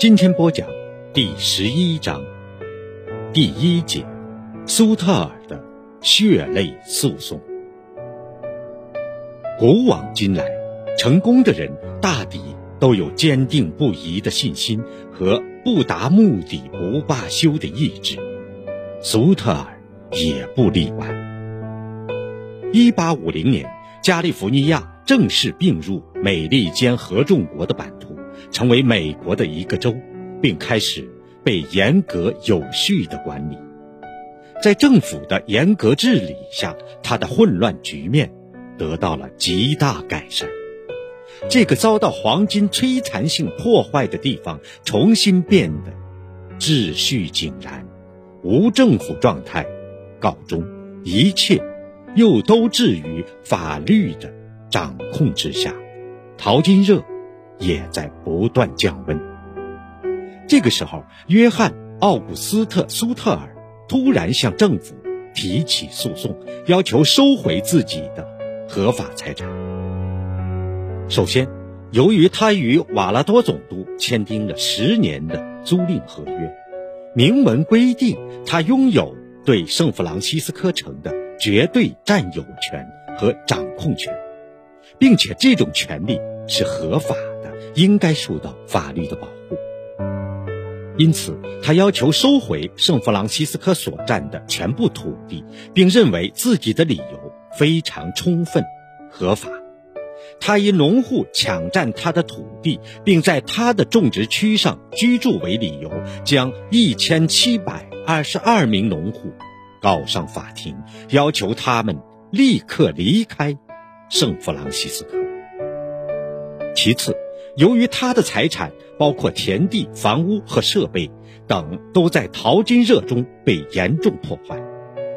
今天播讲第十一章第一节苏特尔的血泪诉讼。古往今来，成功的人大抵都有坚定不移的信心和不达目的不罢休的意志，苏特尔也不例外。一八五零年，加利福尼亚正式并入美利坚合众国的版图。成为美国的一个州，并开始被严格有序的管理。在政府的严格治理下，他的混乱局面得到了极大改善。这个遭到黄金摧残性破坏的地方重新变得秩序井然，无政府状态告终，一切又都置于法律的掌控之下。淘金热。也在不断降温。这个时候，约翰·奥古斯特·苏特尔突然向政府提起诉讼，要求收回自己的合法财产。首先，由于他与瓦拉多总督签订了十年的租赁合约，明文规定他拥有对圣弗朗西斯科城的绝对占有权和掌控权，并且这种权利是合法。应该受到法律的保护，因此他要求收回圣弗朗西斯科所占的全部土地，并认为自己的理由非常充分、合法。他以农户抢占他的土地，并在他的种植区上居住为理由，将一千七百二十二名农户告上法庭，要求他们立刻离开圣弗朗西斯科。其次。由于他的财产包括田地、房屋和设备等，都在淘金热中被严重破坏，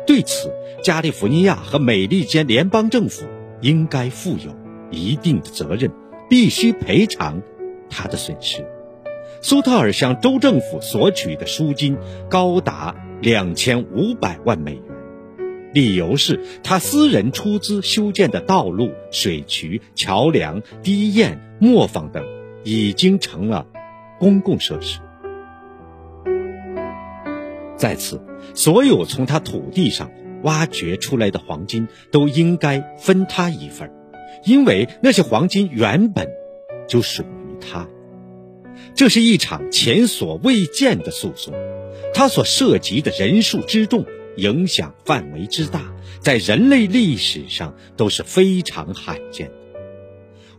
对此，加利福尼亚和美利坚联邦政府应该负有一定的责任，必须赔偿他的损失。苏特尔向州政府索取的赎金高达两千五百万美元，理由是他私人出资修建的道路、水渠、桥梁、堤堰。磨坊等已经成了公共设施。在此，所有从他土地上挖掘出来的黄金都应该分他一份因为那些黄金原本就属于他。这是一场前所未见的诉讼，它所涉及的人数之众、影响范围之大，在人类历史上都是非常罕见的。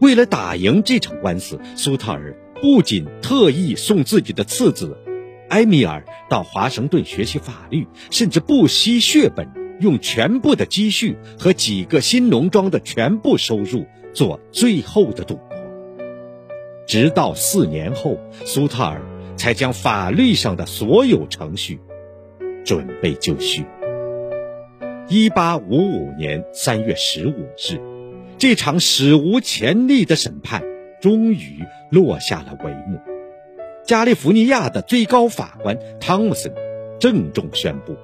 为了打赢这场官司，苏特尔不仅特意送自己的次子埃米尔到华盛顿学习法律，甚至不惜血本，用全部的积蓄和几个新农庄的全部收入做最后的赌博。直到四年后，苏特尔才将法律上的所有程序准备就绪。一八五五年三月十五日。这场史无前例的审判终于落下了帷幕。加利福尼亚的最高法官汤姆森郑重宣布：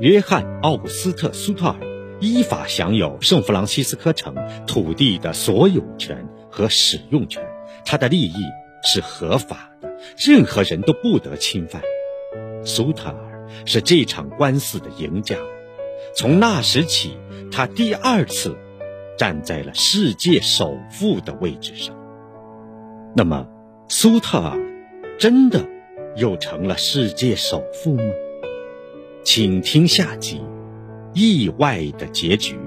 约翰·奥古斯特·苏特尔依法享有圣弗朗西斯科城土地的所有权和使用权，他的利益是合法的，任何人都不得侵犯。苏特尔是这场官司的赢家。从那时起，他第二次。站在了世界首富的位置上，那么苏特尔真的又成了世界首富吗？请听下集，意外的结局。